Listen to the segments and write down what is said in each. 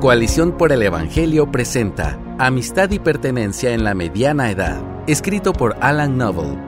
Coalición por el Evangelio presenta Amistad y Pertenencia en la Mediana Edad, escrito por Alan Noble.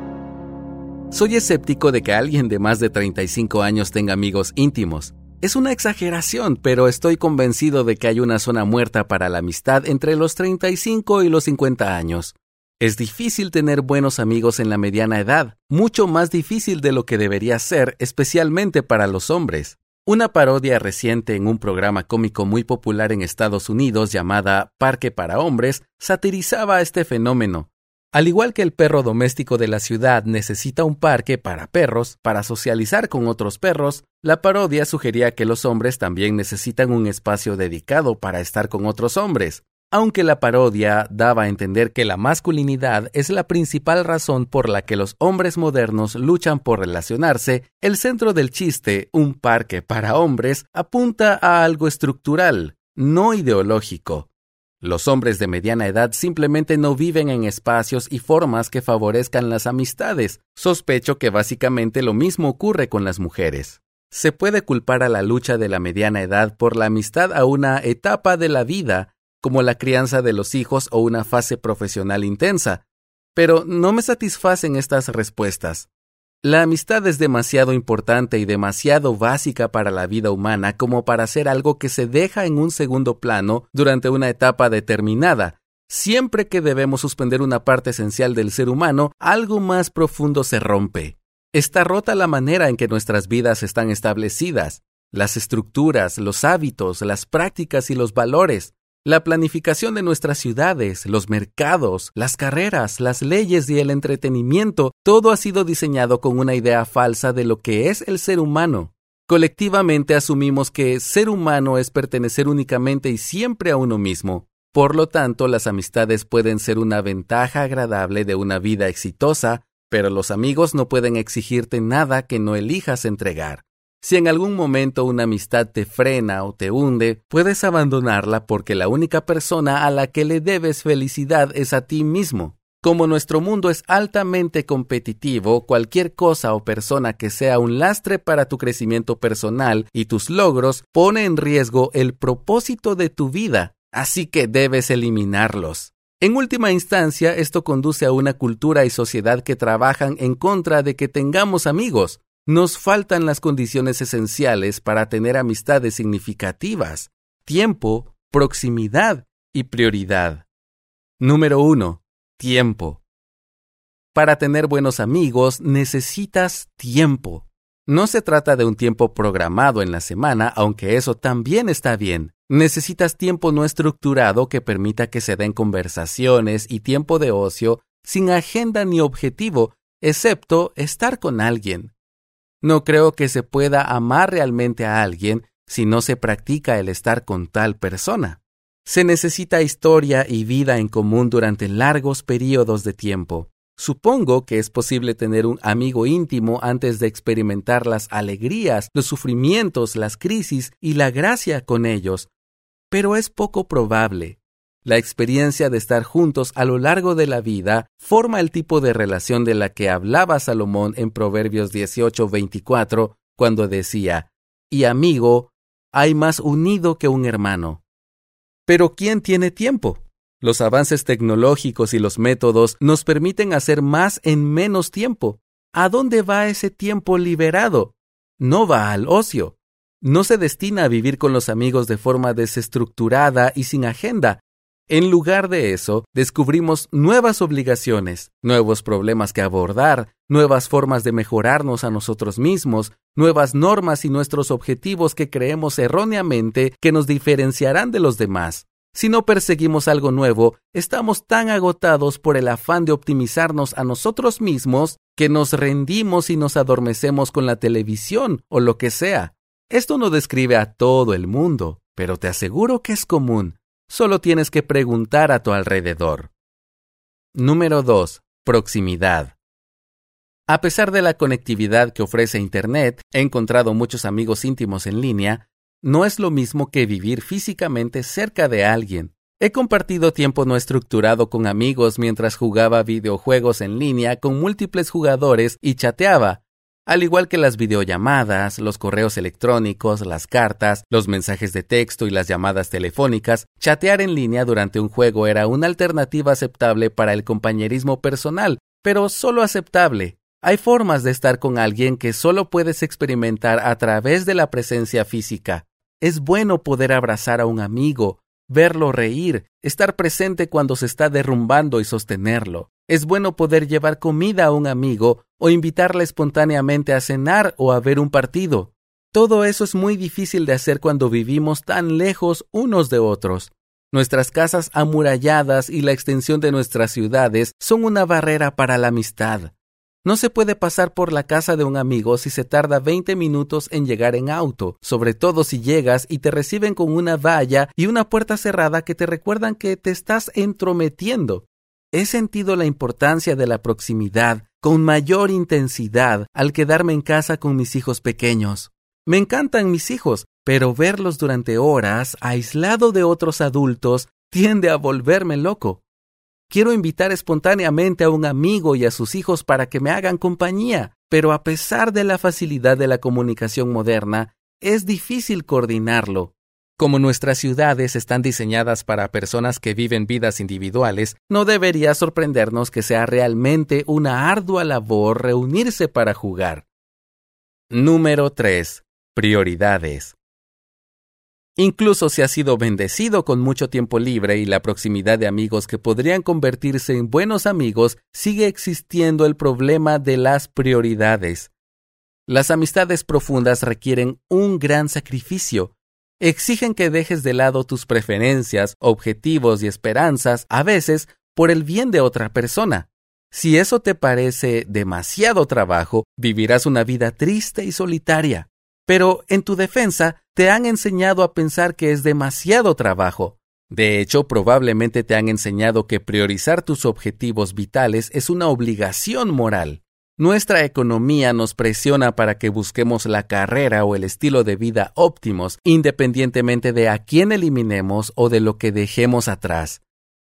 Soy escéptico de que alguien de más de 35 años tenga amigos íntimos. Es una exageración, pero estoy convencido de que hay una zona muerta para la amistad entre los 35 y los 50 años. Es difícil tener buenos amigos en la mediana edad, mucho más difícil de lo que debería ser, especialmente para los hombres. Una parodia reciente en un programa cómico muy popular en Estados Unidos llamada Parque para Hombres satirizaba este fenómeno. Al igual que el perro doméstico de la ciudad necesita un parque para perros para socializar con otros perros, la parodia sugería que los hombres también necesitan un espacio dedicado para estar con otros hombres. Aunque la parodia daba a entender que la masculinidad es la principal razón por la que los hombres modernos luchan por relacionarse, el centro del chiste, un parque para hombres, apunta a algo estructural, no ideológico. Los hombres de mediana edad simplemente no viven en espacios y formas que favorezcan las amistades. Sospecho que básicamente lo mismo ocurre con las mujeres. Se puede culpar a la lucha de la mediana edad por la amistad a una etapa de la vida como la crianza de los hijos o una fase profesional intensa, pero no me satisfacen estas respuestas. La amistad es demasiado importante y demasiado básica para la vida humana como para ser algo que se deja en un segundo plano durante una etapa determinada. Siempre que debemos suspender una parte esencial del ser humano, algo más profundo se rompe. Está rota la manera en que nuestras vidas están establecidas, las estructuras, los hábitos, las prácticas y los valores. La planificación de nuestras ciudades, los mercados, las carreras, las leyes y el entretenimiento, todo ha sido diseñado con una idea falsa de lo que es el ser humano. Colectivamente asumimos que ser humano es pertenecer únicamente y siempre a uno mismo. Por lo tanto, las amistades pueden ser una ventaja agradable de una vida exitosa, pero los amigos no pueden exigirte nada que no elijas entregar. Si en algún momento una amistad te frena o te hunde, puedes abandonarla porque la única persona a la que le debes felicidad es a ti mismo. Como nuestro mundo es altamente competitivo, cualquier cosa o persona que sea un lastre para tu crecimiento personal y tus logros pone en riesgo el propósito de tu vida, así que debes eliminarlos. En última instancia, esto conduce a una cultura y sociedad que trabajan en contra de que tengamos amigos, nos faltan las condiciones esenciales para tener amistades significativas, tiempo, proximidad y prioridad. Número 1. Tiempo. Para tener buenos amigos necesitas tiempo. No se trata de un tiempo programado en la semana, aunque eso también está bien. Necesitas tiempo no estructurado que permita que se den conversaciones y tiempo de ocio sin agenda ni objetivo, excepto estar con alguien. No creo que se pueda amar realmente a alguien si no se practica el estar con tal persona. Se necesita historia y vida en común durante largos periodos de tiempo. Supongo que es posible tener un amigo íntimo antes de experimentar las alegrías, los sufrimientos, las crisis y la gracia con ellos, pero es poco probable. La experiencia de estar juntos a lo largo de la vida forma el tipo de relación de la que hablaba Salomón en Proverbios 18:24, cuando decía, y amigo, hay más unido que un hermano. Pero ¿quién tiene tiempo? Los avances tecnológicos y los métodos nos permiten hacer más en menos tiempo. ¿A dónde va ese tiempo liberado? No va al ocio. No se destina a vivir con los amigos de forma desestructurada y sin agenda, en lugar de eso, descubrimos nuevas obligaciones, nuevos problemas que abordar, nuevas formas de mejorarnos a nosotros mismos, nuevas normas y nuestros objetivos que creemos erróneamente que nos diferenciarán de los demás. Si no perseguimos algo nuevo, estamos tan agotados por el afán de optimizarnos a nosotros mismos que nos rendimos y nos adormecemos con la televisión o lo que sea. Esto no describe a todo el mundo, pero te aseguro que es común. Solo tienes que preguntar a tu alrededor. Número 2. Proximidad. A pesar de la conectividad que ofrece Internet, he encontrado muchos amigos íntimos en línea, no es lo mismo que vivir físicamente cerca de alguien. He compartido tiempo no estructurado con amigos mientras jugaba videojuegos en línea con múltiples jugadores y chateaba. Al igual que las videollamadas, los correos electrónicos, las cartas, los mensajes de texto y las llamadas telefónicas, chatear en línea durante un juego era una alternativa aceptable para el compañerismo personal, pero solo aceptable. Hay formas de estar con alguien que solo puedes experimentar a través de la presencia física. Es bueno poder abrazar a un amigo, verlo reír, estar presente cuando se está derrumbando y sostenerlo. Es bueno poder llevar comida a un amigo o invitarle espontáneamente a cenar o a ver un partido. Todo eso es muy difícil de hacer cuando vivimos tan lejos unos de otros. Nuestras casas amuralladas y la extensión de nuestras ciudades son una barrera para la amistad. No se puede pasar por la casa de un amigo si se tarda 20 minutos en llegar en auto, sobre todo si llegas y te reciben con una valla y una puerta cerrada que te recuerdan que te estás entrometiendo. He sentido la importancia de la proximidad con mayor intensidad al quedarme en casa con mis hijos pequeños. Me encantan mis hijos, pero verlos durante horas, aislado de otros adultos, tiende a volverme loco. Quiero invitar espontáneamente a un amigo y a sus hijos para que me hagan compañía, pero a pesar de la facilidad de la comunicación moderna, es difícil coordinarlo. Como nuestras ciudades están diseñadas para personas que viven vidas individuales, no debería sorprendernos que sea realmente una ardua labor reunirse para jugar. Número 3. Prioridades. Incluso si has sido bendecido con mucho tiempo libre y la proximidad de amigos que podrían convertirse en buenos amigos, sigue existiendo el problema de las prioridades. Las amistades profundas requieren un gran sacrificio, exigen que dejes de lado tus preferencias, objetivos y esperanzas, a veces por el bien de otra persona. Si eso te parece demasiado trabajo, vivirás una vida triste y solitaria. Pero en tu defensa te han enseñado a pensar que es demasiado trabajo. De hecho, probablemente te han enseñado que priorizar tus objetivos vitales es una obligación moral. Nuestra economía nos presiona para que busquemos la carrera o el estilo de vida óptimos, independientemente de a quién eliminemos o de lo que dejemos atrás.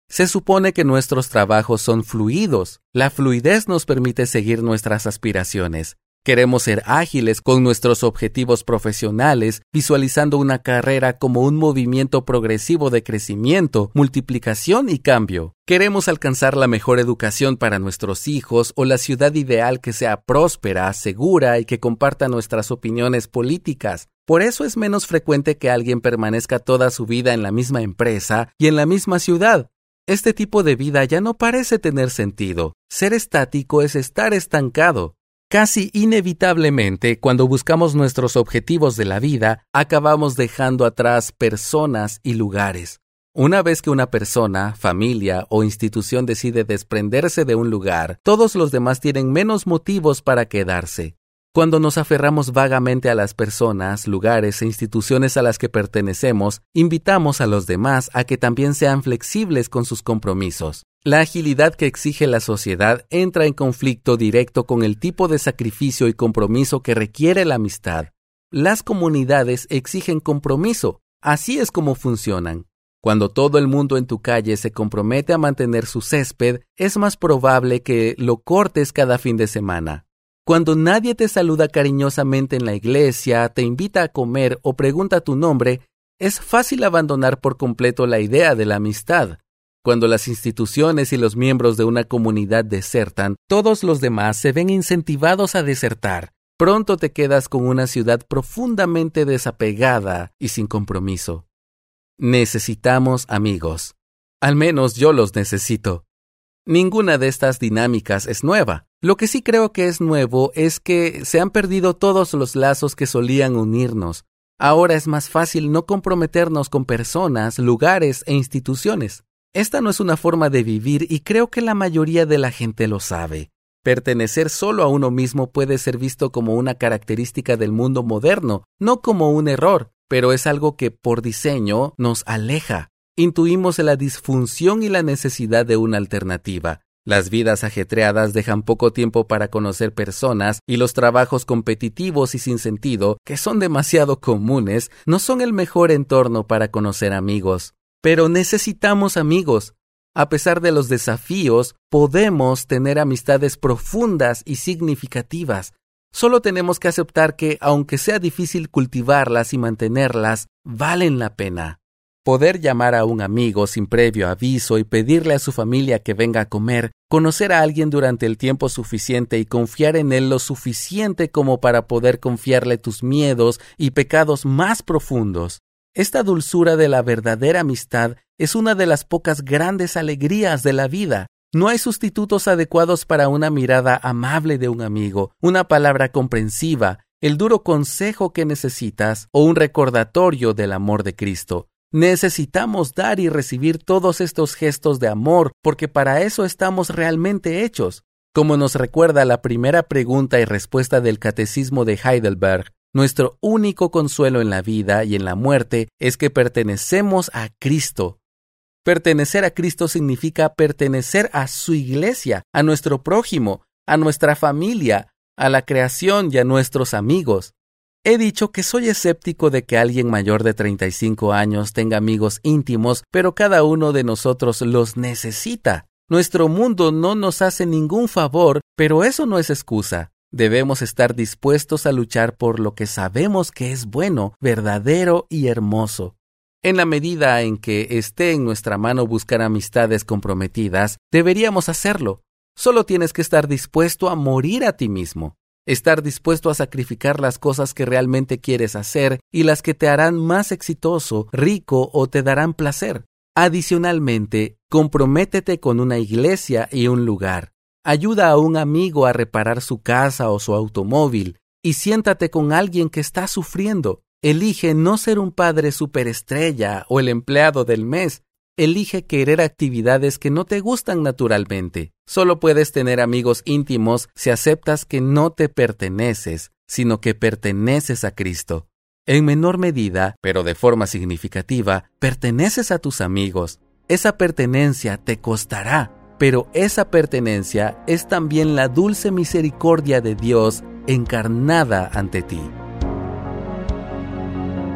Se supone que nuestros trabajos son fluidos. La fluidez nos permite seguir nuestras aspiraciones. Queremos ser ágiles con nuestros objetivos profesionales, visualizando una carrera como un movimiento progresivo de crecimiento, multiplicación y cambio. Queremos alcanzar la mejor educación para nuestros hijos o la ciudad ideal que sea próspera, segura y que comparta nuestras opiniones políticas. Por eso es menos frecuente que alguien permanezca toda su vida en la misma empresa y en la misma ciudad. Este tipo de vida ya no parece tener sentido. Ser estático es estar estancado. Casi inevitablemente, cuando buscamos nuestros objetivos de la vida, acabamos dejando atrás personas y lugares. Una vez que una persona, familia o institución decide desprenderse de un lugar, todos los demás tienen menos motivos para quedarse. Cuando nos aferramos vagamente a las personas, lugares e instituciones a las que pertenecemos, invitamos a los demás a que también sean flexibles con sus compromisos. La agilidad que exige la sociedad entra en conflicto directo con el tipo de sacrificio y compromiso que requiere la amistad. Las comunidades exigen compromiso, así es como funcionan. Cuando todo el mundo en tu calle se compromete a mantener su césped, es más probable que lo cortes cada fin de semana. Cuando nadie te saluda cariñosamente en la iglesia, te invita a comer o pregunta tu nombre, es fácil abandonar por completo la idea de la amistad. Cuando las instituciones y los miembros de una comunidad desertan, todos los demás se ven incentivados a desertar. Pronto te quedas con una ciudad profundamente desapegada y sin compromiso. Necesitamos amigos. Al menos yo los necesito. Ninguna de estas dinámicas es nueva. Lo que sí creo que es nuevo es que se han perdido todos los lazos que solían unirnos. Ahora es más fácil no comprometernos con personas, lugares e instituciones. Esta no es una forma de vivir y creo que la mayoría de la gente lo sabe. Pertenecer solo a uno mismo puede ser visto como una característica del mundo moderno, no como un error, pero es algo que por diseño nos aleja. Intuimos la disfunción y la necesidad de una alternativa. Las vidas ajetreadas dejan poco tiempo para conocer personas y los trabajos competitivos y sin sentido, que son demasiado comunes, no son el mejor entorno para conocer amigos. Pero necesitamos amigos. A pesar de los desafíos, podemos tener amistades profundas y significativas. Solo tenemos que aceptar que, aunque sea difícil cultivarlas y mantenerlas, valen la pena. Poder llamar a un amigo sin previo aviso y pedirle a su familia que venga a comer, conocer a alguien durante el tiempo suficiente y confiar en él lo suficiente como para poder confiarle tus miedos y pecados más profundos. Esta dulzura de la verdadera amistad es una de las pocas grandes alegrías de la vida. No hay sustitutos adecuados para una mirada amable de un amigo, una palabra comprensiva, el duro consejo que necesitas o un recordatorio del amor de Cristo. Necesitamos dar y recibir todos estos gestos de amor porque para eso estamos realmente hechos. Como nos recuerda la primera pregunta y respuesta del Catecismo de Heidelberg, nuestro único consuelo en la vida y en la muerte es que pertenecemos a Cristo. Pertenecer a Cristo significa pertenecer a su iglesia, a nuestro prójimo, a nuestra familia, a la creación y a nuestros amigos. He dicho que soy escéptico de que alguien mayor de 35 años tenga amigos íntimos, pero cada uno de nosotros los necesita. Nuestro mundo no nos hace ningún favor, pero eso no es excusa. Debemos estar dispuestos a luchar por lo que sabemos que es bueno, verdadero y hermoso. En la medida en que esté en nuestra mano buscar amistades comprometidas, deberíamos hacerlo. Solo tienes que estar dispuesto a morir a ti mismo estar dispuesto a sacrificar las cosas que realmente quieres hacer y las que te harán más exitoso, rico o te darán placer. Adicionalmente, comprométete con una iglesia y un lugar. Ayuda a un amigo a reparar su casa o su automóvil y siéntate con alguien que está sufriendo. Elige no ser un padre superestrella o el empleado del mes, Elige querer actividades que no te gustan naturalmente. Solo puedes tener amigos íntimos si aceptas que no te perteneces, sino que perteneces a Cristo. En menor medida, pero de forma significativa, perteneces a tus amigos. Esa pertenencia te costará, pero esa pertenencia es también la dulce misericordia de Dios encarnada ante ti.